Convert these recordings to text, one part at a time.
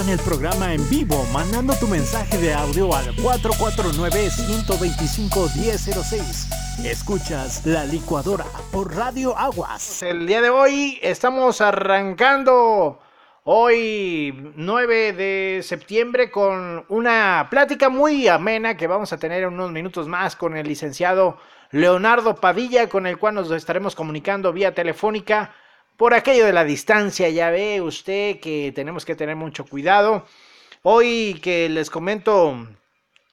En el programa en vivo mandando tu mensaje de audio al 449-125-1006. Escuchas La Licuadora por Radio Aguas. El día de hoy estamos arrancando hoy 9 de septiembre con una plática muy amena que vamos a tener en unos minutos más con el licenciado Leonardo Padilla con el cual nos estaremos comunicando vía telefónica por aquello de la distancia, ya ve usted que tenemos que tener mucho cuidado. Hoy que les comento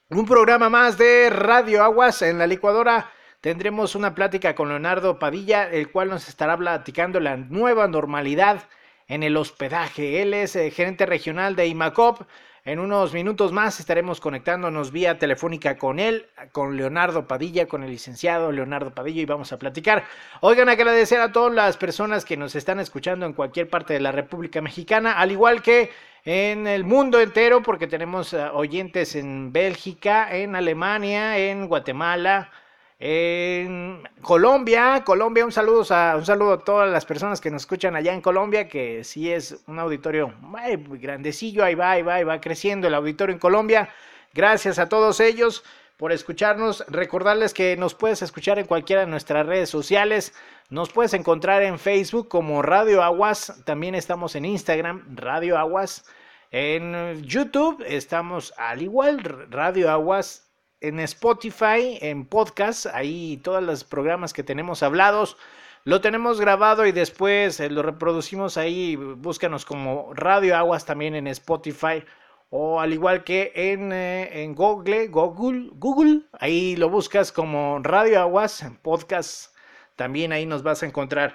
un programa más de Radio Aguas en la licuadora, tendremos una plática con Leonardo Padilla, el cual nos estará platicando la nueva normalidad en el hospedaje. Él es eh, gerente regional de IMACOP en unos minutos más estaremos conectándonos vía telefónica con él, con Leonardo Padilla, con el licenciado Leonardo Padilla y vamos a platicar. Oigan, agradecer a todas las personas que nos están escuchando en cualquier parte de la República Mexicana, al igual que en el mundo entero, porque tenemos eh, oyentes en Bélgica, en Alemania, en Guatemala, en Colombia, Colombia, un saludo, a, un saludo a todas las personas que nos escuchan allá en Colombia, que sí es un auditorio muy grandecillo, ahí va, ahí va, ahí va creciendo el auditorio en Colombia. Gracias a todos ellos por escucharnos. Recordarles que nos puedes escuchar en cualquiera de nuestras redes sociales. Nos puedes encontrar en Facebook como Radio Aguas. También estamos en Instagram, Radio Aguas. En YouTube estamos al igual, Radio Aguas en Spotify, en podcast, ahí todos los programas que tenemos hablados. Lo tenemos grabado y después eh, lo reproducimos ahí. Búscanos como Radio Aguas también en Spotify. O al igual que en, eh, en Google, Google, Google, ahí lo buscas como Radio Aguas, en podcast. También ahí nos vas a encontrar.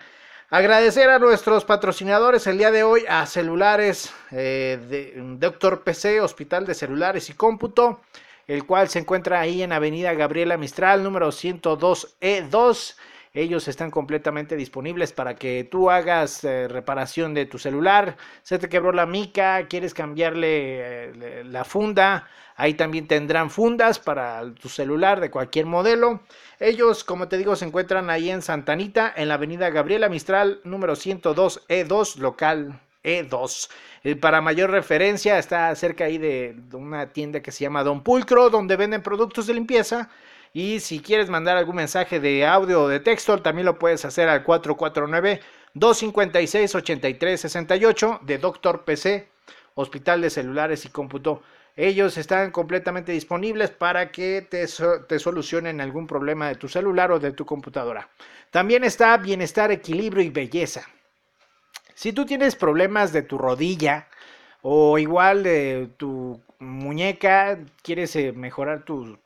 Agradecer a nuestros patrocinadores el día de hoy, a Celulares eh, de Doctor PC, Hospital de Celulares y Cómputo el cual se encuentra ahí en Avenida Gabriela Mistral, número 102E2. Ellos están completamente disponibles para que tú hagas eh, reparación de tu celular. Se te quebró la mica, quieres cambiarle eh, la funda. Ahí también tendrán fundas para tu celular de cualquier modelo. Ellos, como te digo, se encuentran ahí en Santanita, en la avenida Gabriela Mistral, número 102E2, local E2. Eh, para mayor referencia, está cerca ahí de, una tienda que se llama Don Pulcro, donde venden productos de limpieza. Y si quieres mandar algún mensaje de audio o de texto, también lo puedes hacer al 449-256-8368 de Doctor PC, Hospital de Celulares y Cómputo. Ellos están completamente disponibles para que te, te, solucionen algún problema de tu celular o de tu computadora. También está Bienestar, Equilibrio y Belleza. Si tú tienes problemas de tu rodilla o igual de tu muñeca, quieres eh, mejorar tu,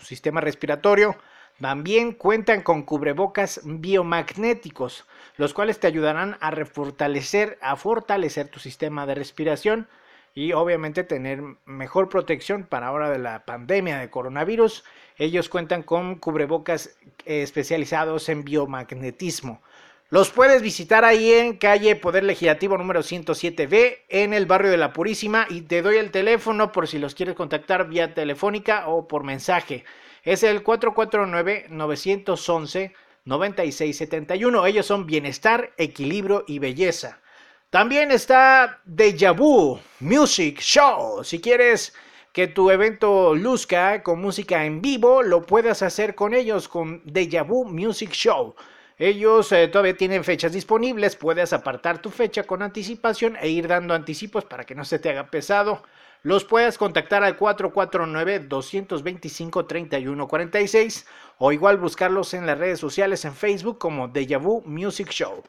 sistema respiratorio, también cuentan con cubrebocas biomagnéticos, los cuales te ayudarán a refortalecer, a fortalecer tu sistema de respiración y obviamente tener mejor protección para ahora de la pandemia de coronavirus. Ellos cuentan con cubrebocas eh, especializados en biomagnetismo. Los puedes visitar ahí en calle Poder Legislativo número 107B en el barrio de La Purísima y te doy el teléfono por si los quieres contactar vía telefónica o por mensaje. Es el 449-911-9671. Ellos son Bienestar, Equilibrio y Belleza. También está Deja Vu Music Show. Si quieres que tu evento luzca con música en vivo, lo puedes hacer con ellos con Deja Vu Music Show. Ellos eh, todavía tienen fechas disponibles, puedes apartar tu fecha con anticipación e ir dando anticipos para que no se te haga pesado. Los puedes contactar al 449-225-3146 o igual buscarlos en las redes sociales en Facebook como Deja Music Show.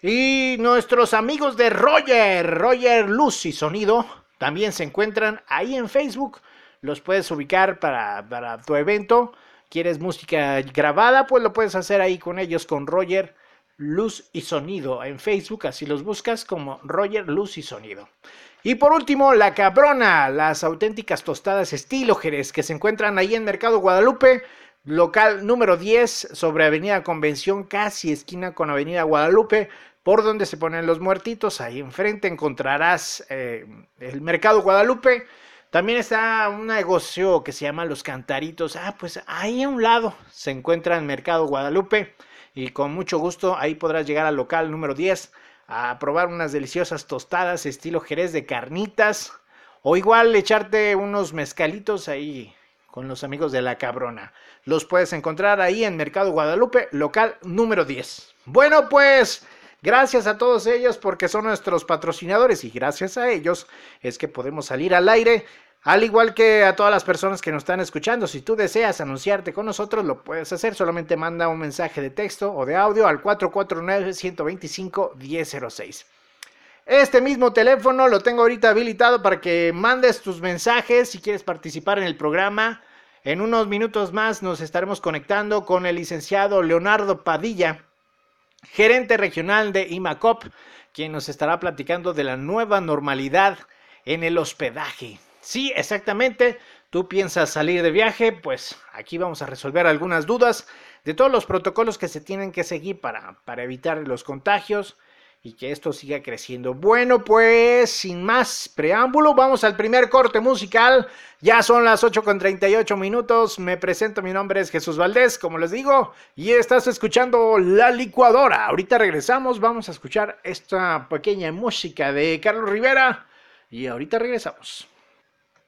Y nuestros amigos de Roger, Roger Luz y Sonido, también se encuentran ahí en Facebook. Los puedes ubicar para tu evento quieres música grabada, pues lo puedes hacer ahí con ellos, con Roger Luz y Sonido en Facebook, así los buscas como Roger Luz y Sonido. Y por último, La Cabrona, las auténticas tostadas estilo Jerez que se encuentran ahí en Mercado Guadalupe, local número 10 sobre Avenida Convención, casi esquina con Avenida Guadalupe, por donde se ponen los muertitos, ahí enfrente encontrarás eh, el Mercado Guadalupe. También está un negocio que se llama Los Cantaritos. Ah, pues ahí a un lado se encuentra el Mercado Guadalupe y con mucho gusto ahí podrás llegar al local número 10 a probar unas deliciosas tostadas estilo Jerez de carnitas o igual echarte unos mezcalitos ahí con los amigos de la cabrona. Los puedes encontrar ahí en Mercado Guadalupe, local número 10. Bueno, pues gracias a todos ellos porque son nuestros patrocinadores y gracias a ellos es que podemos salir al aire. Al igual que a todas las personas que nos están escuchando, si tú deseas anunciarte con nosotros, lo puedes hacer. Solamente manda un mensaje de texto o de audio al 449-125-1006. Este mismo teléfono lo tengo ahorita habilitado para que mandes tus mensajes si quieres participar en el programa. En unos minutos más nos estaremos conectando con el licenciado Leonardo Padilla, gerente regional de IMACOP, quien nos estará platicando de la nueva normalidad en el hospedaje. Sí, exactamente. Tú piensas salir de viaje, pues aquí vamos a resolver algunas dudas de todos los protocolos que se tienen que seguir para, para evitar los contagios y que esto siga creciendo. Bueno, pues sin más preámbulo, vamos al primer corte musical. Ya son las 8 con 38 minutos. Me presento, mi nombre es Jesús Valdés, como les digo, y estás escuchando La Licuadora. Ahorita regresamos, vamos a escuchar esta pequeña música de Carlos Rivera y ahorita regresamos.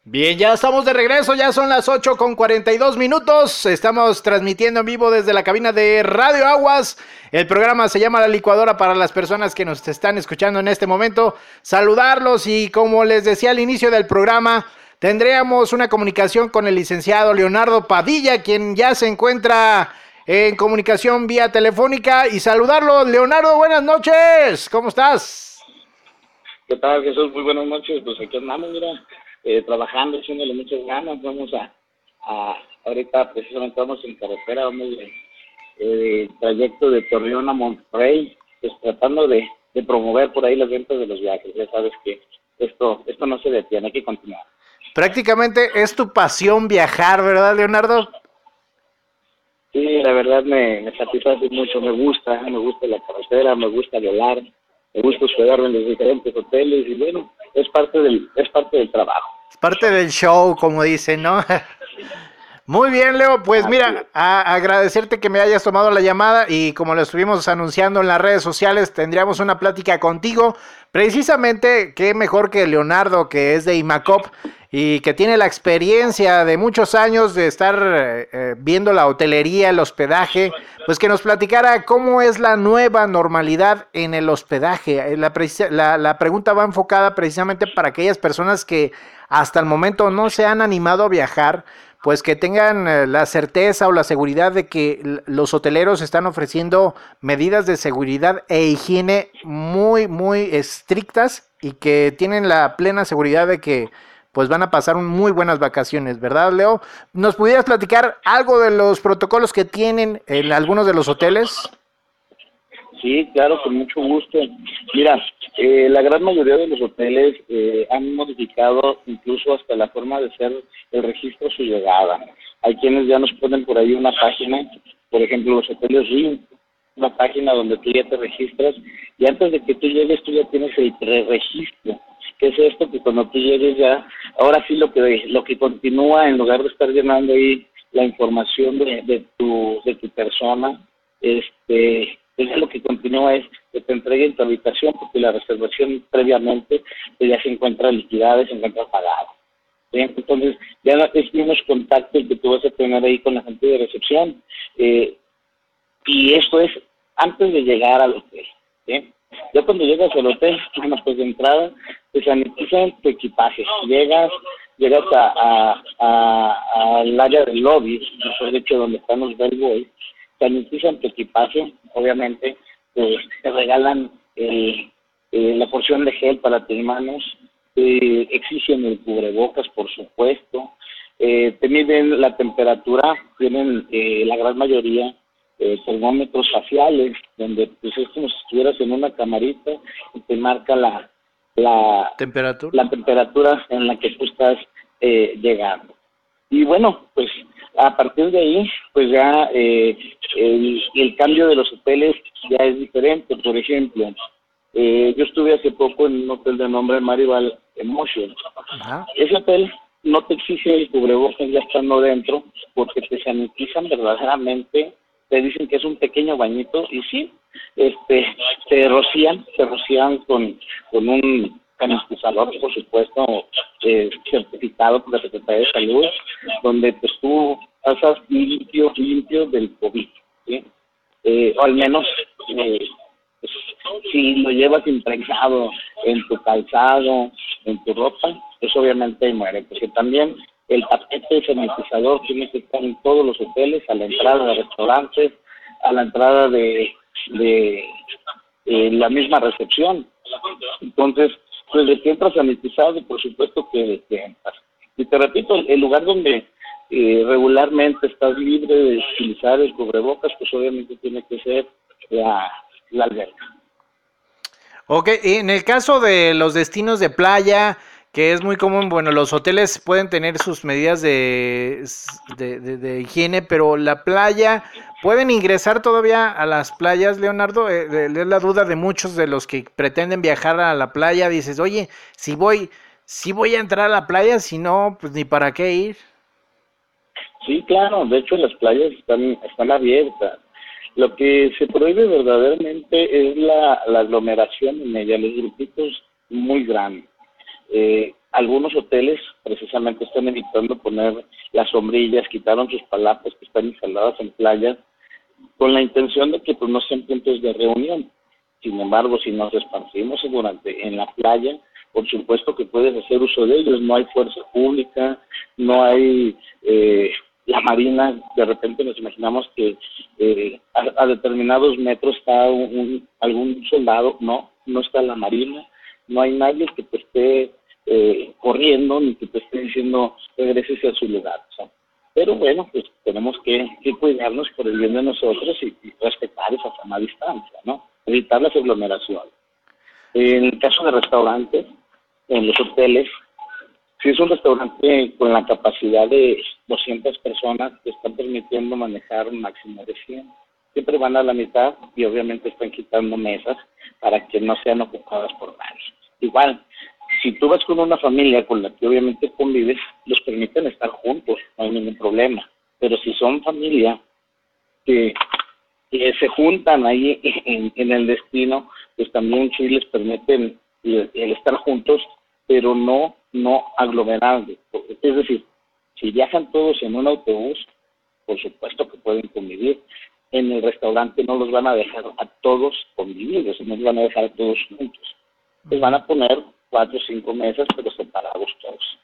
Bien, ya estamos de regreso, ya son las 8 con 42 minutos. Estamos transmitiendo en vivo desde la cabina de Radio Aguas. El programa se llama La Licuadora para las personas que nos están escuchando en este momento. Saludarlos y como les decía al inicio del programa, tendríamos una comunicación con el licenciado Leonardo Padilla, quien ya se encuentra en comunicación vía telefónica. Y saludarlo, Leonardo, buenas noches, ¿cómo estás? ¿Qué tal, Jesús? Muy buenas noches. Pues aquí andamos, mira eh, trabajando, haciéndole muchas ganas. Vamos a, a, ahorita precisamente vamos en carretera, vamos de, eh, trayecto de Torreón a Monterrey, pues tratando de, de promover por ahí las ventas de los viajes. Ya sabes que esto, esto no se detiene, hay que continuar. Prácticamente es tu pasión viajar, ¿verdad, Leonardo? Sí, la verdad me, me satisface mucho, me gusta, me gusta la carretera, me gusta volar, me gusta hospedarme en los diferentes hoteles y bueno, es parte del, es parte del trabajo. Es parte del show, como dicen, ¿no? Muy bien, Leo. Pues mira, a agradecerte que me hayas tomado la llamada y como lo estuvimos anunciando en las redes sociales, tendríamos una plática contigo. Precisamente, qué mejor que Leonardo, que es de IMACOP y que tiene la experiencia de muchos años de estar eh, viendo la hotelería, el hospedaje, pues que nos platicara cómo es la nueva normalidad en el hospedaje. Eh, la, la, la pregunta va enfocada precisamente para aquellas personas que hasta el momento no se han animado a viajar, pues que tengan eh, la certeza o la seguridad de que los hoteleros están ofreciendo medidas de seguridad e higiene muy, muy estrictas y que tienen la plena seguridad de que pues van a pasar muy buenas vacaciones, ¿verdad, Leo? ¿Nos pudieras platicar algo de los protocolos que tienen en algunos de los hoteles? Sí, claro, con mucho gusto. Mira, eh, la gran mayoría de los hoteles eh, han modificado incluso hasta la forma de hacer el registro su llegada. Hay quienes ya nos ponen por ahí una página, por ejemplo, los hoteles Rio, una página donde tú ya te registras y antes de que tú llegues tú ya tienes el preregistro. ¿Qué es esto? Que cuando tú llegues ya, ahora sí lo que lo que continúa en lugar de estar llenando ahí la información de, de tu de tu persona, este entonces lo que continúa es que te entreguen tu habitación porque la reservación previamente pues, ya se encuentra liquidada, se encuentra pagada. Entonces ya es unos contactos que tú vas a tener ahí con la gente de recepción. Eh, y esto es antes de llegar al hotel. Ya cuando llegas al hotel, pues de entrada, te sanitizan tu equipaje. Llegas, llegas a, a, al área del lobby, mejor dicho, donde están los bellboys, sanitizan tu equipaje, obviamente, pues, te regalan eh, eh, la porción de gel para tus manos, exigen el cubrebocas, por supuesto, eh, te miden la temperatura, tienen eh, la gran mayoría eh, termómetros faciales, donde pues es como si estuvieras en una camarita y te marca la, la temperatura, la temperatura en la que tú estás eh, llegando. Y bueno, pues a partir de ahí, pues ya eh, el, el, cambio de los hoteles ya es diferente. Por ejemplo, eh, yo estuve hace poco en un hotel de nombre Maribal Emotion. Ajá. Ese hotel no te exige el cubrebocas ya estando dentro, porque te sanitizan verdaderamente te dicen que es un pequeño bañito y sí, este, se rocían, se rocían con, con un canistizador, por supuesto, eh, certificado por la Secretaría de Salud, donde pues tú pasas limpio, limpio del COVID. Eh, o al menos eh, pues, si lo llevas impregnado en tu calzado, en tu ropa, pues obviamente muere, porque también el tapete sanitizador tiene que estar en todos los hoteles, a la entrada de restaurantes, a la entrada de, de eh, la misma recepción. Entonces, pues de que entras sanitizado, por supuesto que, entras. Y te repito, el lugar donde eh, regularmente estás libre de utilizar el cubrebocas, pues obviamente tiene que ser la, la alberca. Ok, en el caso de los destinos de playa, que es muy común, bueno, los hoteles pueden tener sus medidas de, de, higiene, pero la playa, ¿pueden ingresar todavía a las playas, Leonardo? Eh, es la duda de muchos de los que pretenden viajar a la playa. Dices, oye, si voy, si voy a entrar a la playa, si no, pues ni para qué ir. Sí, claro, de hecho las playas están, están abiertas. Lo que se prohíbe verdaderamente es la, la aglomeración en ella, los grupitos muy grandes eh, algunos hoteles precisamente están evitando poner las sombrillas, quitaron sus palapas que están instaladas en playas con la intención de que pues, no sean puntos de reunión. Sin embargo, si nos esparcimos durante en la playa, por supuesto que puedes hacer uso de ellos. No hay fuerza pública, no hay eh, la marina. De repente nos imaginamos que eh, a, determinados metros está un, algún soldado. No, no está la marina no hay nadie que te esté eh, corriendo ni que te esté diciendo regreses a su lugar. Pero bueno, pues tenemos que, cuidarnos por el bien de nosotros y, respetar esa sana distancia, ¿no? Evitar las aglomeraciones. En el caso de restaurantes, en los hoteles, si es un restaurante con la capacidad de 200 personas, te están permitiendo manejar un máximo de 100. Siempre van a la mitad y obviamente están quitando mesas para que no sean ocupadas por nadie. Igual, si tú vas con una familia con la que obviamente convives, los permiten estar juntos, no hay ningún problema. Pero si son familia que, se juntan ahí en, el destino, pues también sí les permiten el, estar juntos, pero no, no aglomerarse. Es decir, si viajan todos en un autobús, por supuesto que pueden convivir. En el restaurante no los van a dejar a todos convivir, no los van a dejar a todos juntos pues van a poner cuatro o cinco mesas, pero separados todos.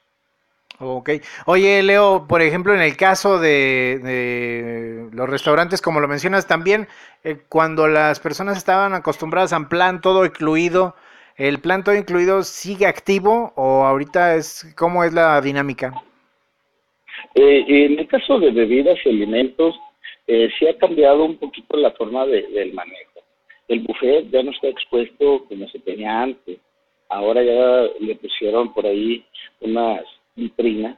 Ok. Oye, Leo, por ejemplo, en el caso de, los restaurantes, como lo mencionas también, eh, cuando las personas estaban acostumbradas a un plan todo incluido, ¿el plan todo incluido sigue activo o ahorita es cómo es la dinámica? Eh, en el caso de bebidas y alimentos, eh, sí ha cambiado un poquito la forma del manejo. El buffet ya no está expuesto como se tenía antes. Ahora ya le pusieron por ahí unas vitrinas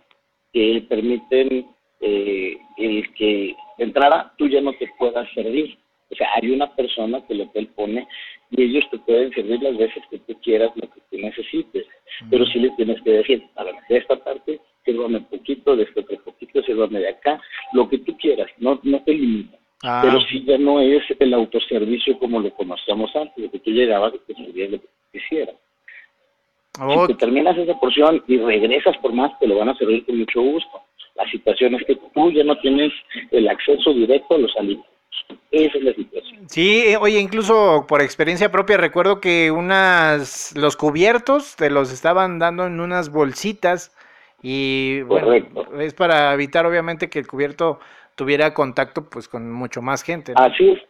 que permiten eh, el que de entrada tú ya no te puedas servir. O sea, hay una persona que el hotel pone y ellos te pueden servir las veces que tú quieras, lo que tú necesites. Pero sí les tienes que decir, a ver, de esta parte, sírvame poquito, de este otro poquito, sírvame de acá, lo que tú quieras, no, no te limitan. Ah. Pero sí ya no es el autoservicio como lo conocíamos antes, de que tú llegabas y te servías lo que. Si te terminas esa porción y regresas por más, te lo van a servir con mucho gusto. La situación es que tú ya no tienes el acceso directo a los alimentos. Esa es la situación. Sí, eh, oye, incluso por experiencia propia recuerdo que unas los cubiertos te los estaban dando en unas bolsitas y bueno, es para evitar obviamente que el cubierto tuviera contacto pues con mucho más gente. Así es.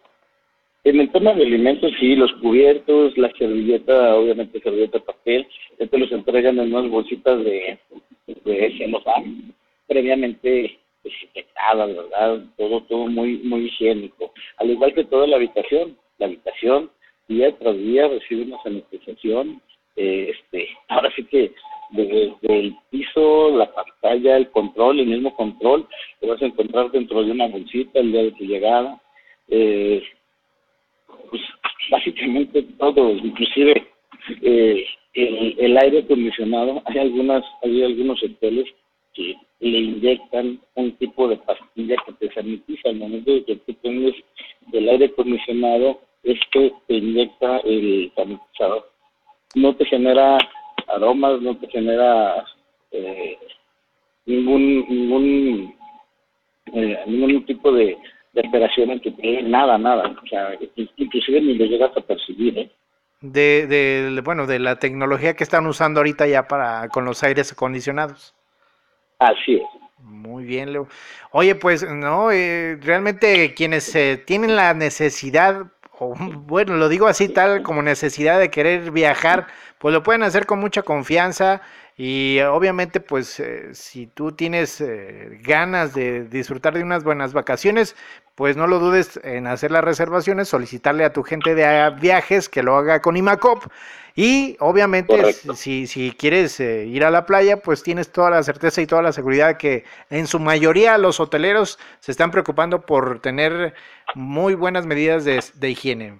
En el tema de alimentos, sí, los cubiertos, la servilleta, obviamente servilleta papel, te los entregan en unas bolsitas de, de celofán, previamente desinfectadas, ¿verdad? Todo, todo muy, muy higiénico. Al igual que toda la habitación, la habitación día tras día recibe una sanitización, eh, este, ahora sí que desde el piso, la pantalla, el control, el mismo control, te vas a encontrar dentro de una bolsita el día de tu llegada. Eh, pues básicamente todo, inclusive eh, el, aire acondicionado. Hay algunas, hay algunos hoteles que le inyectan un tipo de pastilla que te sanitiza. Al momento de que tú tienes el aire acondicionado, esto te inyecta el sanitizador. No te genera aromas, no te genera eh, ningún ningún eh, ningún tipo de, de alteración en tu piel, nada, nada. O sea, inclusive ni lo llegas a percibir, ¿eh? De, de, bueno, de la tecnología que están usando ahorita ya para con los aires acondicionados. Así es. Muy bien, Leo. Oye, pues no, eh, realmente quienes eh, tienen la necesidad, o bueno, lo digo así tal como necesidad de querer viajar, pues lo pueden hacer con mucha confianza y obviamente pues eh, si tú tienes eh, ganas de disfrutar de unas buenas vacaciones, pues no lo dudes en hacer las reservaciones, solicitarle a tu gente de viajes que lo haga con IMACOP y obviamente si, si quieres eh, ir a la playa, pues tienes toda la certeza y toda la seguridad que en su mayoría los hoteleros se están preocupando por tener muy buenas medidas de, de higiene.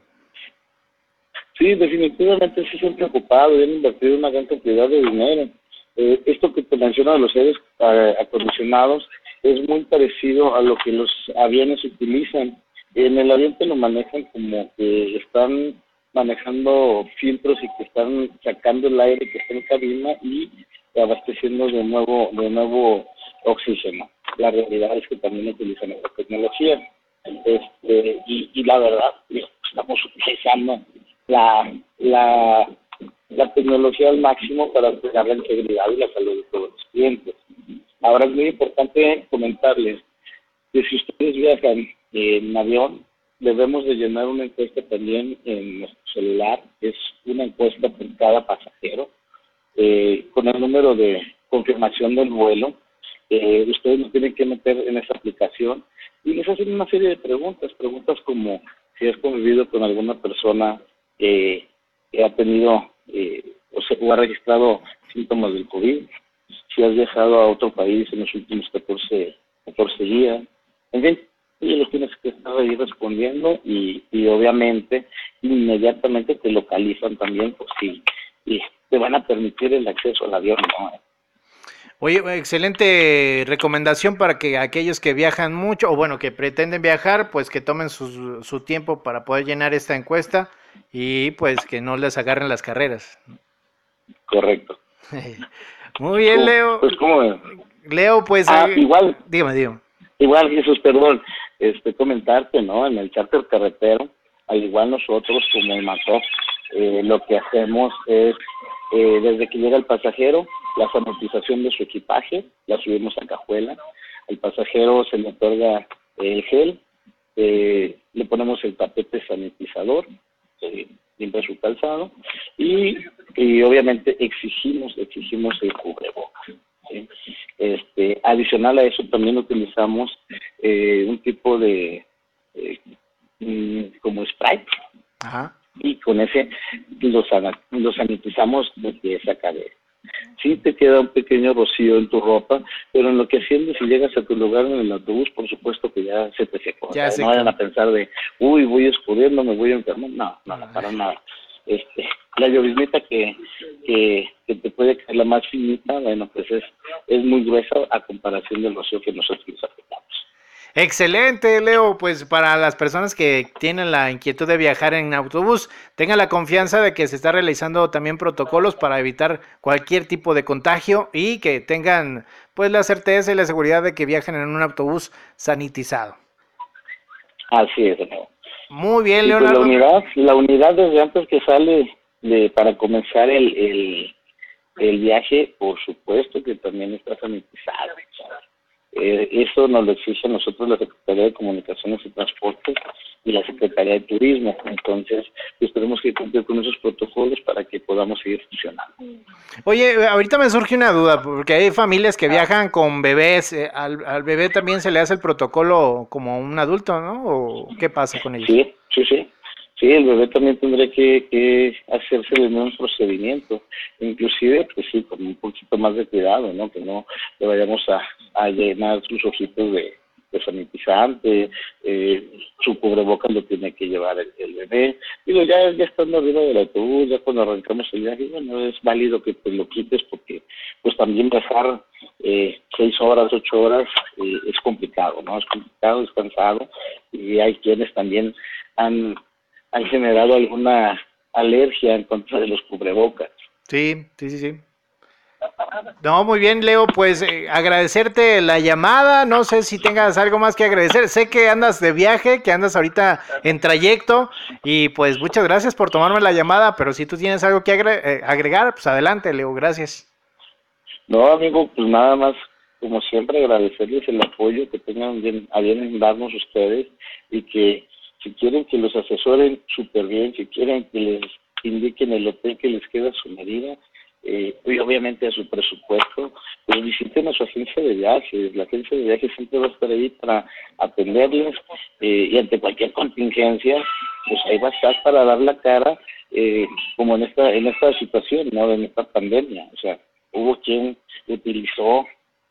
Sí, definitivamente sí se han preocupado y han invertido una gran cantidad de dinero. Eh, esto que te menciona de los aires eh, acondicionados es muy parecido a lo que los aviones utilizan. En el avión te lo manejan como que están manejando filtros y que están sacando el aire que está en cabina y abasteciendo de nuevo de nuevo oxígeno. La realidad es que también utilizan esta tecnología. Este, y, y la verdad, estamos utilizando la, la la tecnología al máximo para cuidar la integridad y la salud de todos los clientes. Ahora es muy importante comentarles que si ustedes viajan en avión, debemos de llenar una encuesta también en nuestro celular, es una encuesta por cada pasajero, eh, con el número de confirmación del vuelo. Eh, ustedes lo tienen que meter en esa aplicación y les hacen una serie de preguntas, preguntas como si has convivido con alguna persona que ha tenido eh, o, se, ha registrado síntomas del COVID, si has viajado a otro país en los últimos 14, 14 días, en fin, ellos los tienes que estar ahí respondiendo y, y obviamente inmediatamente te localizan también por si y te van a permitir el acceso al avión, ¿no? Oye, excelente recomendación para que aquellos que viajan mucho o bueno, que pretenden viajar, pues que tomen su, su tiempo para poder llenar esta encuesta y pues que no les agarren las carreras. Correcto. Muy bien, Leo. Pues como Leo, pues ah, igual. Dígame, dígame. Igual, Jesús, perdón, este comentarte, ¿no? En el charter carretero, al igual nosotros como el MATOP, eh, lo que hacemos es eh, desde que llega el pasajero, la sanitización de su equipaje, la subimos a cajuela, al pasajero se le otorga el gel, eh, le ponemos el tapete sanitizador, eh, limpia su calzado y, y, obviamente exigimos exigimos el cubrebocas. Este, adicional a eso también utilizamos eh, un tipo de eh, mm, como spray y con ese lo, lo sanitizamos desde esa cadera sí te queda un pequeño rocío en tu ropa, pero en lo que asciendes y llegas a tu lugar en el autobús, por supuesto que ya se te secó. no vayan a pensar de, uy, voy escurriendo, me voy a enfermar. No, no, no, para nada. Este, la lloviznita que, que, que, te puede caer la más finita, bueno, pues es, es muy gruesa a comparación del rocío que nosotros aplicamos. Excelente, Leo. Pues para las personas que tienen la inquietud de viajar en autobús, tengan la confianza de que se está realizando también protocolos para evitar cualquier tipo de contagio y que tengan pues la certeza y la seguridad de que viajen en un autobús sanitizado. Así es, Leo. Muy bien, pues, Leonardo. la unidad, la unidad desde antes que sale de, para comenzar el, el, el viaje, por supuesto que también está sanitizada. Eh, eso nos lo exige a nosotros la Secretaría de Comunicaciones y Transportes y la Secretaría de Turismo. Entonces, tenemos que cumplir con esos protocolos para que podamos seguir funcionando. Oye, ahorita me surge una duda, porque hay familias que viajan con bebés. Eh, al, al, bebé también se le hace el protocolo como un adulto, ¿no? ¿O qué pasa con ellos? Sí, sí, sí. Sí, el bebé también tendría que, hacerse el mismo procedimiento, inclusive, pues sí, con un poquito más de cuidado, ¿no? Que no le vayamos a, llenar sus ojitos de, de sanitizante, eh, su cubrebocas lo tiene que llevar el, el, bebé. Digo, ya, ya estando arriba del autobús, ya cuando arrancamos el viaje, bueno, es válido que te lo quites porque pues también viajar eh, seis horas, ocho horas, eh, es complicado, ¿no? Es complicado, es cansado y hay quienes también han, han generado alguna alergia en contra de los cubrebocas. Sí, sí, sí, sí. No, muy bien, Leo, pues eh, agradecerte la llamada, no sé si tengas algo más que agradecer, sé que andas de viaje, que andas ahorita en trayecto y pues muchas gracias por tomarme la llamada, pero si tú tienes algo que eh, agregar, pues adelante, Leo, gracias. No, amigo, pues nada más, como siempre, agradecerles el apoyo que tengan bien, a bien darnos ustedes y que si quieren que los asesoren súper bien, si quieren que les indiquen el hotel que les queda a su medida, eh, y obviamente a su presupuesto, pues visiten a su agencia de viajes. La agencia de viajes siempre va a estar ahí para atenderles eh, y ante cualquier contingencia, pues ahí va a estar para dar la cara, eh, como en esta en esta situación, ¿no? En esta pandemia. O sea, hubo quien utilizó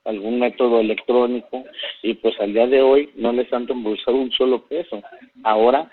algún método electrónico y pues al día de hoy no les han reembolsado un solo peso. Ahora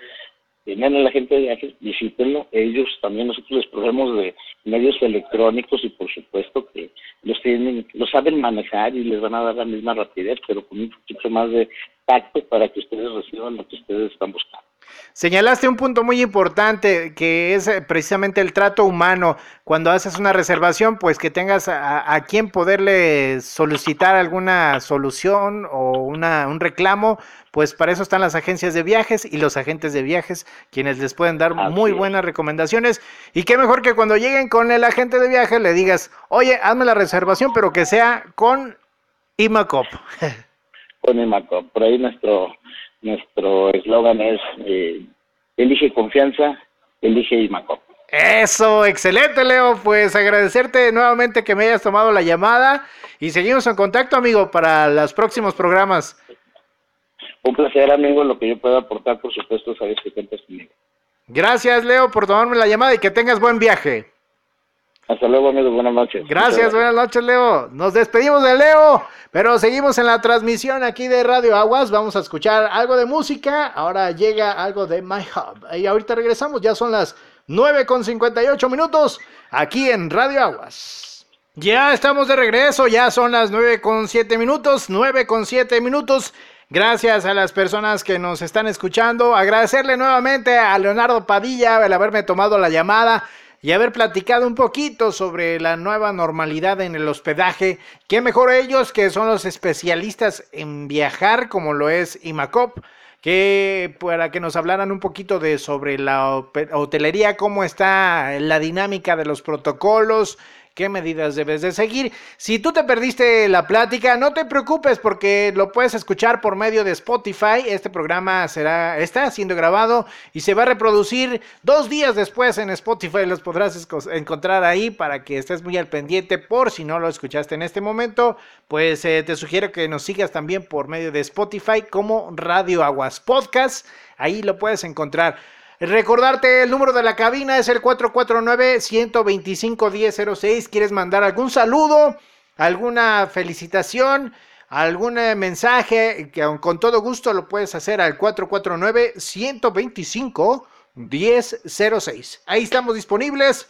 Vengan a la gente de viajes, visítenlo. Ellos también nosotros les proveemos de medios electrónicos y por supuesto que los tienen, lo saben manejar y les van a dar la misma rapidez, pero con un poquito más de tacto para que ustedes reciban lo que ustedes están buscando. Señalaste un punto muy importante que es eh, precisamente el trato humano. Cuando haces una reservación, pues que tengas a, a quien poderle solicitar alguna solución o una, un reclamo, pues para eso están las agencias de viajes y los agentes de viajes, quienes les pueden dar muy buenas recomendaciones. Y qué mejor que cuando lleguen con el agente de viajes le digas, oye, hazme la reservación, pero que sea con IMACOP. Con IMACOP. Por ahí nuestro nuestro eslogan es eh, elige confianza, elige IMACOP. Eso, excelente Leo, pues agradecerte nuevamente que me hayas tomado la llamada y seguimos en contacto amigo para los próximos programas. Un placer amigo, lo que yo pueda aportar por supuesto sabes que cuentas conmigo. Gracias Leo por tomarme la llamada y que tengas buen viaje. Hasta luego, amigo. Buenas noches. Gracias, buenas noches, Leo. Nos despedimos de Leo, pero seguimos en la transmisión aquí de Radio Aguas. Vamos a escuchar algo de música. Ahora llega algo de My Hub. Y ahorita regresamos. Ya son las 9 con 58 minutos aquí en Radio Aguas. Ya estamos de regreso. Ya son las 9 con 7 minutos. 9 con 7 minutos. Gracias a las personas que nos están escuchando. Agradecerle nuevamente a Leonardo Padilla el haberme tomado la llamada y haber platicado un poquito sobre la nueva normalidad en el hospedaje. Qué mejor ellos que son los especialistas en viajar, como lo es IMACOP, que para que nos hablaran un poquito de sobre la hotelería, cómo está la dinámica de los protocolos, qué medidas debes de seguir. Si tú te perdiste la plática, no te preocupes porque lo puedes escuchar por medio de Spotify. Este programa será, está siendo grabado y se va a reproducir dos días después en Spotify. Los podrás encontrar ahí para que estés muy al pendiente por si no lo escuchaste en este momento. Pues eh, te sugiero que nos sigas también por medio de Spotify como Radio Aguas Podcast. Ahí lo puedes encontrar. Recordarte, el número de la cabina es el 449-125-1006. ¿Quieres mandar algún saludo, alguna felicitación, algún eh, mensaje? Que con todo gusto lo puedes hacer al 449-125-1006. Ahí estamos disponibles.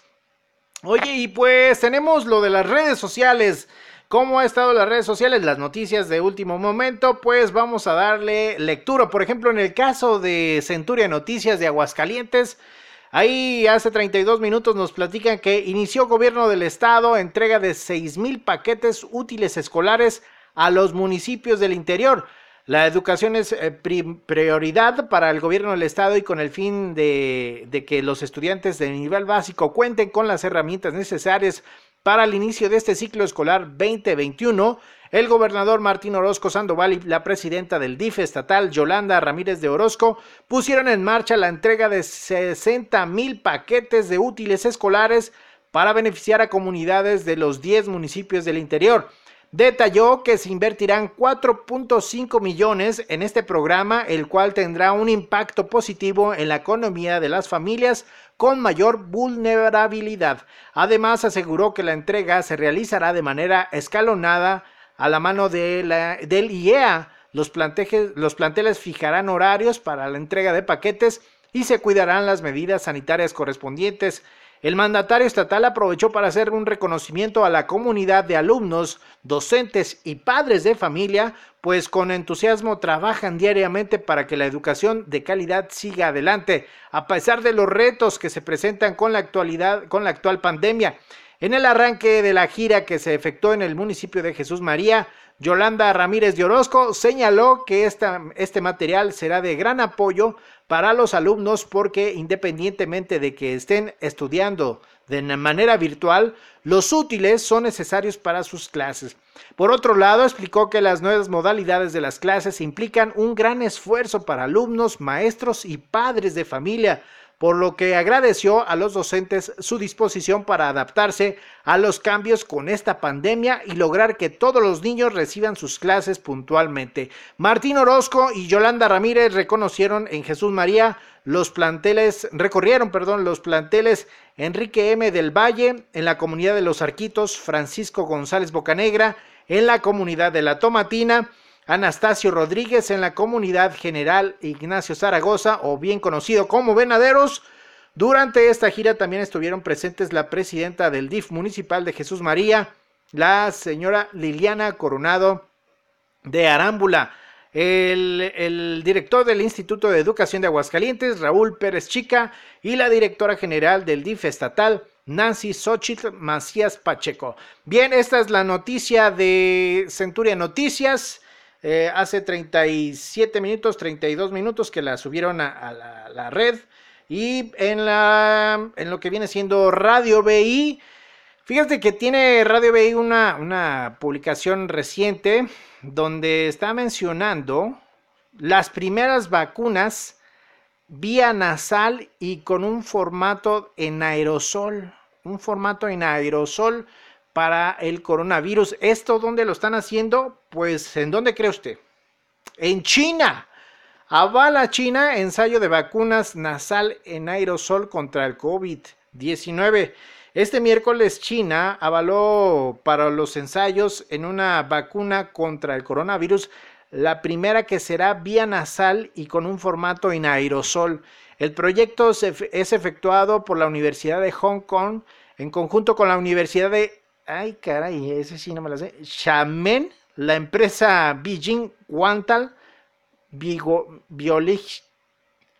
Oye, y pues tenemos lo de las redes sociales. ¿Cómo ha estado las redes sociales? Las noticias de último momento, pues vamos a darle lectura. Por ejemplo, en el caso de Centuria Noticias de Aguascalientes, ahí hace 32 minutos nos platican que inició gobierno del estado entrega de 6 mil paquetes útiles escolares a los municipios del interior. La educación es eh, prioridad para el gobierno del estado y con el fin de, de que los estudiantes de nivel básico cuenten con las herramientas necesarias para el inicio de este ciclo escolar 2021, el gobernador Martín Orozco Sandoval y la presidenta del DIF estatal, Yolanda Ramírez de Orozco, pusieron en marcha la entrega de 60 mil paquetes de útiles escolares para beneficiar a comunidades de los 10 municipios del interior. Detalló que se invertirán 4.5 millones en este programa, el cual tendrá un impacto positivo en la economía de las familias con mayor vulnerabilidad. Además, aseguró que la entrega se realizará de manera escalonada a la mano de la, del IEA. Los, los planteles fijarán horarios para la entrega de paquetes y se cuidarán las medidas sanitarias correspondientes. El mandatario estatal aprovechó para hacer un reconocimiento a la comunidad de alumnos, docentes y padres de familia, pues con entusiasmo trabajan diariamente para que la educación de calidad siga adelante, a pesar de los retos que se presentan con la actualidad, con la actual pandemia. En el arranque de la gira que se efectuó en el municipio de Jesús María, Yolanda Ramírez de Orozco señaló que este material será de gran apoyo para los alumnos porque independientemente de que estén estudiando de manera virtual, los útiles son necesarios para sus clases. Por otro lado, explicó que las nuevas modalidades de las clases implican un gran esfuerzo para alumnos, maestros y padres de familia, por lo que agradeció a los docentes su disposición para adaptarse a los cambios con esta pandemia y lograr que todos los niños reciban sus clases puntualmente. Martín Orozco y Yolanda Ramírez reconocieron en Jesús María los planteles, recorrieron, perdón, los planteles Enrique M. del Valle en la comunidad de Los Arquitos, Francisco González Bocanegra en la comunidad de La Tomatina, Anastasio Rodríguez en la comunidad general Ignacio Zaragoza, o bien conocido como Venaderos. Durante esta gira también estuvieron presentes la presidenta del DIF municipal de Jesús María, la señora Liliana Coronado de Arámbula, el, director del Instituto de Educación de Aguascalientes, Raúl Pérez Chica, y la directora general del DIF estatal, Nancy Xochitl Macías Pacheco. Bien, esta es la noticia de Centuria Noticias. Eh, hace 37 minutos, 32 minutos que la subieron a, la, red. Y en, la, en lo que viene siendo Radio BI, fíjate que tiene Radio BI una, una publicación reciente donde está mencionando las primeras vacunas vía nasal y con un formato en aerosol. Un formato en aerosol para el coronavirus. ¿Esto dónde lo están haciendo? Pues en dónde cree usted? En China. Avala China ensayo de vacunas nasal en aerosol contra el COVID-19. Este miércoles China avaló para los ensayos en una vacuna contra el coronavirus la primera que será vía nasal y con un formato en aerosol. El proyecto es efectuado por la Universidad de Hong Kong en conjunto con la Universidad de Ay, caray, ese sí no me lo sé. Xiamen, la empresa Beijing Wantal Biolich.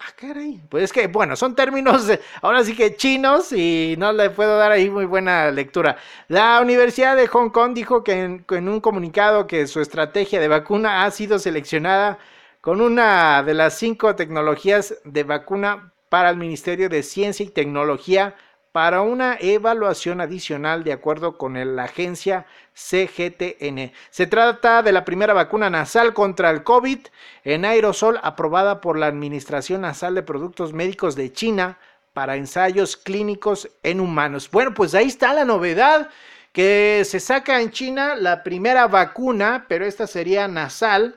Ah, caray. Pues es que, bueno, son términos ahora sí que chinos y no le puedo dar ahí muy buena lectura. La Universidad de Hong Kong dijo que en un comunicado que su estrategia de vacuna ha sido seleccionada con una de las cinco tecnologías de vacuna para el Ministerio de Ciencia y Tecnología para una evaluación adicional de acuerdo con la agencia CGTN. Se trata de la primera vacuna nasal contra el COVID en aerosol aprobada por la Administración Nasal de Productos Médicos de China para ensayos clínicos en humanos. Bueno, pues ahí está la novedad que se saca en China la primera vacuna, pero esta sería nasal.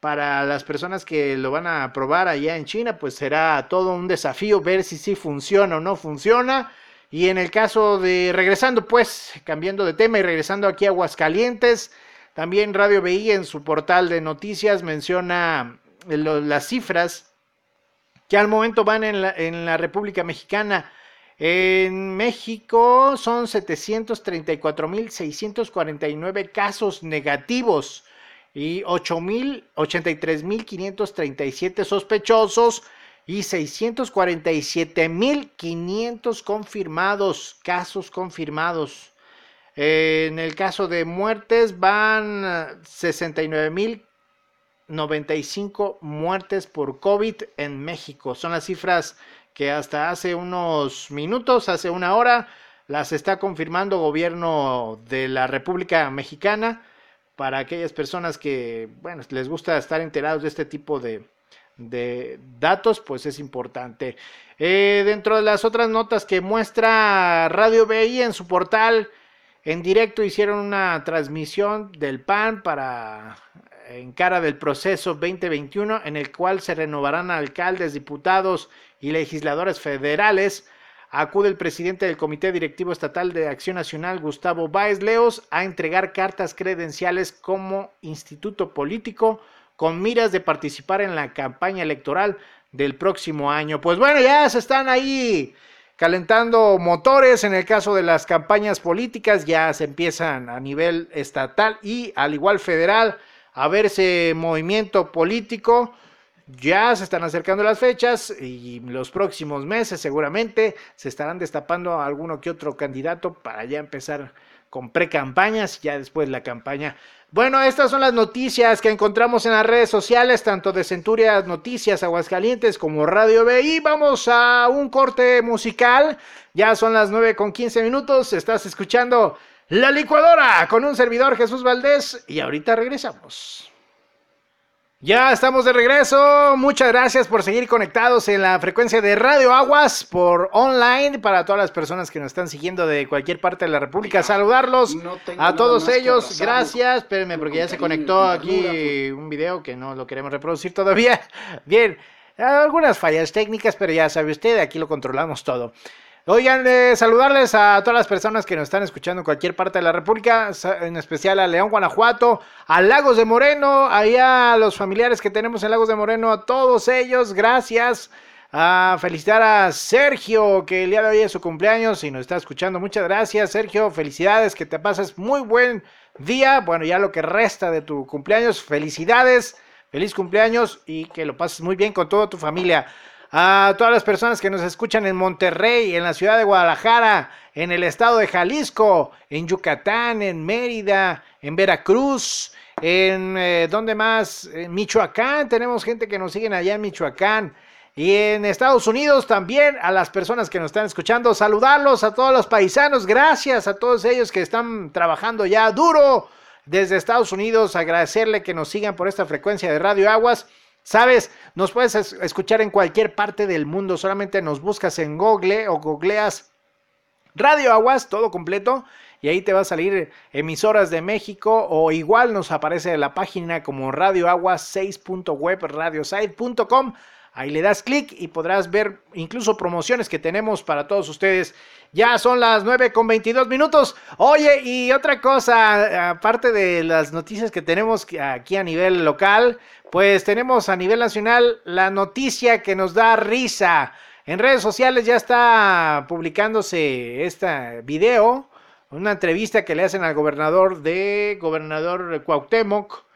Para las personas que lo van a probar allá en China, pues será todo un desafío ver si sí funciona o no funciona. Y en el caso de, regresando pues, cambiando de tema y regresando aquí a Aguascalientes, también Radio BI en su portal de noticias menciona las cifras que al momento van en la, en la República Mexicana. En México son 734.649 casos negativos y 83.537 sospechosos y 647.500 confirmados, casos confirmados. En el caso de muertes van 69.095 eh, muertes por COVID en México. Son las cifras que hasta hace unos minutos, hace una hora, las está confirmando gobierno de la República Mexicana para aquellas personas que, bueno, les gusta estar enterados de este tipo de, de datos, pues es importante. Eh, dentro de las otras notas que muestra Radio BI en su portal, en directo hicieron una transmisión del PAN para en cara del proceso 2021 en el cual se renovarán alcaldes, diputados y legisladores federales. Acude el presidente del Comité Directivo Estatal de Acción Nacional, Gustavo Báez Leos, a entregar cartas credenciales como instituto político con miras de participar en la campaña electoral del próximo año. Pues bueno, ya se están ahí calentando motores en el caso de las campañas políticas, ya se empiezan a nivel estatal y al igual federal a verse movimiento político. Ya se están acercando las fechas y los próximos meses seguramente se estarán destapando alguno que otro candidato para ya empezar con pre-campañas, ya después la campaña. Bueno, estas son las noticias que encontramos en las redes sociales, tanto de Centuria Noticias Aguascalientes como Radio B. Y vamos a un corte musical. Ya son las 9 con 15 minutos. Estás escuchando La Licuadora con un servidor Jesús Valdés y ahorita regresamos. Ya estamos de regreso. Muchas gracias por seguir conectados en la frecuencia de Radio Aguas por online para todas las personas que nos están siguiendo de cualquier parte de la República. Saludarlos a todos ellos. Gracias. Espérenme porque ya se conectó aquí un video que no lo queremos reproducir todavía. Bien, algunas fallas técnicas, pero ya sabe usted, aquí lo controlamos todo. Oigan, eh, saludarles a todas las personas que nos están escuchando en cualquier parte de la República, en especial a León, Guanajuato, a Lagos de Moreno, allá a los familiares que tenemos en Lagos de Moreno, a todos ellos, gracias. A felicitar a Sergio, que el día de hoy es su cumpleaños y nos está escuchando. Muchas gracias, Sergio. Felicidades, que te pases muy buen día. Bueno, ya lo que resta de tu cumpleaños, felicidades, feliz cumpleaños y que lo pases muy bien con toda tu familia a todas las personas que nos escuchan en Monterrey, en la ciudad de Guadalajara, en el estado de Jalisco, en Yucatán, en Mérida, en Veracruz, en eh, ¿dónde más? En Michoacán, tenemos gente que nos siguen allá en Michoacán. Y en Estados Unidos también a las personas que nos están escuchando, saludarlos a todos los paisanos, gracias a todos ellos que están trabajando ya duro desde Estados Unidos, agradecerle que nos sigan por esta frecuencia de Radio Aguas Sabes, nos puedes escuchar en cualquier parte del mundo, solamente nos buscas en Google o googleas Radio Aguas, todo completo, y ahí te va a salir emisoras de México o igual nos aparece la página como Radio Aguas 6.webradiosite.com. Ahí le das clic y podrás ver incluso promociones que tenemos para todos ustedes. Ya son las 9 con 22 minutos. Oye, y otra cosa, aparte de las noticias que tenemos aquí a nivel local, pues tenemos a nivel nacional la noticia que nos da risa. En redes sociales ya está publicándose este video, una entrevista que le hacen al gobernador de gobernador Cuauhtémoc.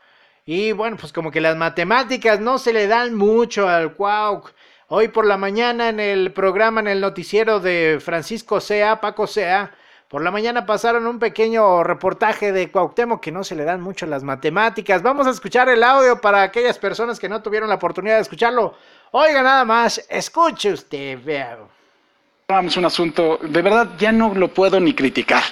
Y bueno, pues como que las matemáticas no se le dan mucho al Cuauh. Hoy por la mañana en el programa, en el noticiero de Francisco Sea, Paco Sea, por la mañana pasaron un pequeño reportaje de Cuauhtémoc que no se le dan mucho las matemáticas. Vamos a escuchar el audio para aquellas personas que no tuvieron la oportunidad de escucharlo. Oiga nada más, escuche usted, vea un asunto, de verdad ya no lo puedo ni criticar.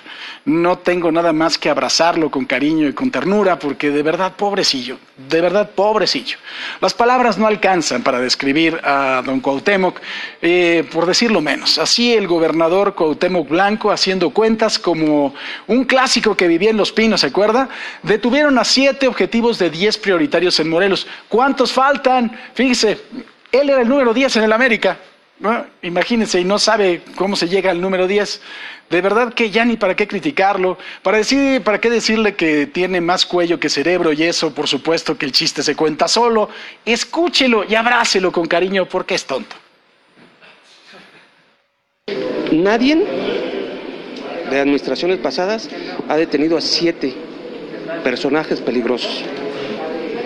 No tengo nada más que abrazarlo con cariño y con ternura, porque de verdad, pobrecillo, de verdad, pobrecillo. Las palabras no alcanzan para describir a don Cuauhtémoc, eh, por decirlo menos. Así el gobernador Cuauhtémoc Blanco, haciendo cuentas como un clásico que vivía en Los Pinos, ¿se acuerda? Detuvieron a siete objetivos de diez prioritarios en Morelos. ¿Cuántos faltan? Fíjese, él era el número diez en el América. Imagínense, y no sabe cómo se llega al número 10. De verdad que ya ni para qué criticarlo, para, decir, para qué decirle que tiene más cuello que cerebro y eso, por supuesto que el chiste se cuenta solo. Escúchelo y abrácelo con cariño porque es tonto. Nadie de administraciones pasadas ha detenido a siete personajes peligrosos.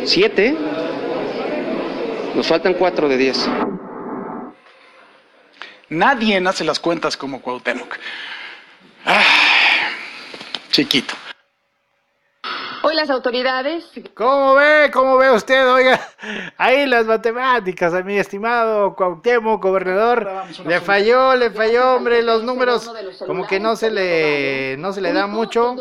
Siete, nos faltan cuatro de diez. Nadie hace las cuentas como Cuauhtémoc. chiquito. Hoy las autoridades. ¿Cómo ve? ¿Cómo ve usted? Oiga, ahí las matemáticas, a mi estimado Cuauhtémoc, gobernador. Le falló, le falló, hombre, los números como que no se le, no se le da mucho.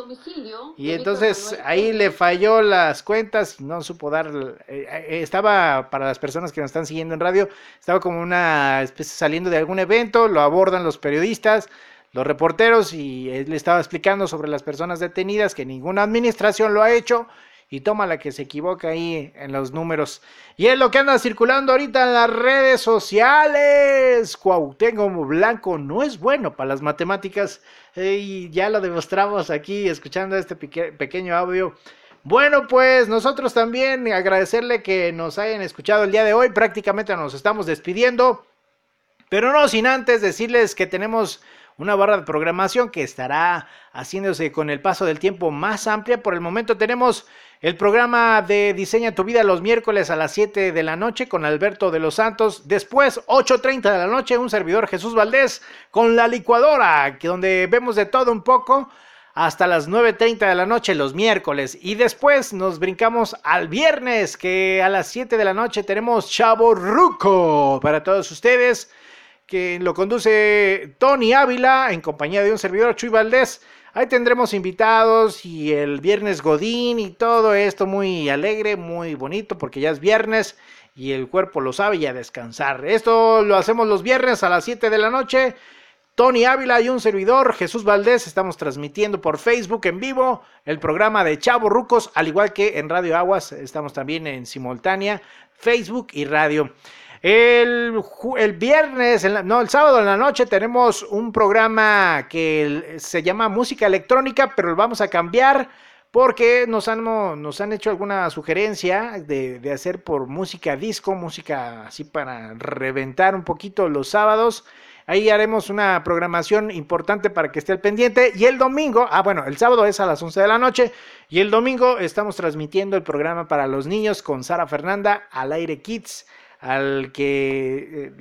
Y entonces ahí le falló las cuentas no supo dar. Eh, eh, estaba, para las personas que nos están siguiendo en radio, estaba como una especie saliendo de algún evento, lo abordan los periodistas los reporteros y él le estaba explicando sobre las personas detenidas que ninguna administración lo ha hecho y toma la que se equivoca ahí en los números. Y es lo que anda circulando ahorita en las redes sociales. Cuauhtémoc Blanco no es bueno para las matemáticas y ya lo demostramos aquí escuchando este pequeño audio. Bueno, pues nosotros también agradecerle que nos hayan escuchado el día de hoy. Prácticamente nos estamos despidiendo. Pero no sin antes decirles que tenemos una barra de programación que estará haciéndose con el paso del tiempo más amplia. Por el momento tenemos el programa de Diseña tu vida los miércoles a las 7 de la noche con Alberto de los Santos. Después, 8.30 de la noche, un servidor Jesús Valdés con la licuadora, que donde vemos de todo un poco hasta las 9.30 de la noche los miércoles. Y después nos brincamos al viernes, que a las 7 de la noche tenemos Chavo Ruco para todos ustedes, que lo conduce Tony Ávila en compañía de un servidor Chuy Valdés. Ahí tendremos invitados y el viernes Godín y todo esto muy alegre, muy bonito, porque ya es viernes y el cuerpo lo sabe y a descansar. Esto lo hacemos los viernes a las 7 de la noche. Tony Ávila y un servidor, Jesús Valdés, estamos transmitiendo por Facebook en vivo el programa de Chavo Rucos, al igual que en Radio Aguas, estamos también en simultánea, Facebook y radio. El, viernes, no, el sábado en la noche tenemos un programa que se llama Música Electrónica, pero lo vamos a cambiar porque nos han, nos han hecho alguna sugerencia de, de hacer por música disco, música así para reventar un poquito los sábados. Ahí haremos una programación importante para que esté al pendiente. Y el domingo, ah, bueno, el sábado es a las 11 de la noche. Y el domingo estamos transmitiendo el programa para los niños con Sara Fernanda al aire Kids al que eh,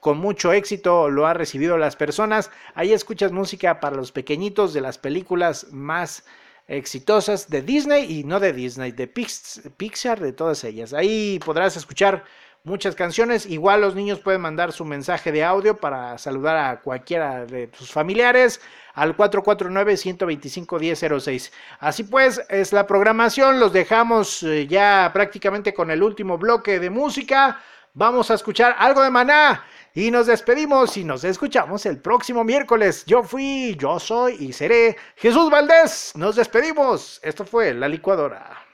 con mucho éxito lo ha recibido las personas. Ahí escuchas música para los pequeñitos de las películas más exitosas de Disney y no de Disney, de Pixar, de todas ellas. Ahí podrás escuchar muchas canciones. Igual los niños pueden mandar su mensaje de audio para saludar a cualquiera de sus familiares al 449-125-1006. Así pues, es la programación. Los dejamos eh, ya prácticamente con el último bloque de música. Vamos a escuchar algo de maná y nos despedimos y nos escuchamos el próximo miércoles. Yo fui, yo soy y seré Jesús Valdés. Nos despedimos. Esto fue La Licuadora.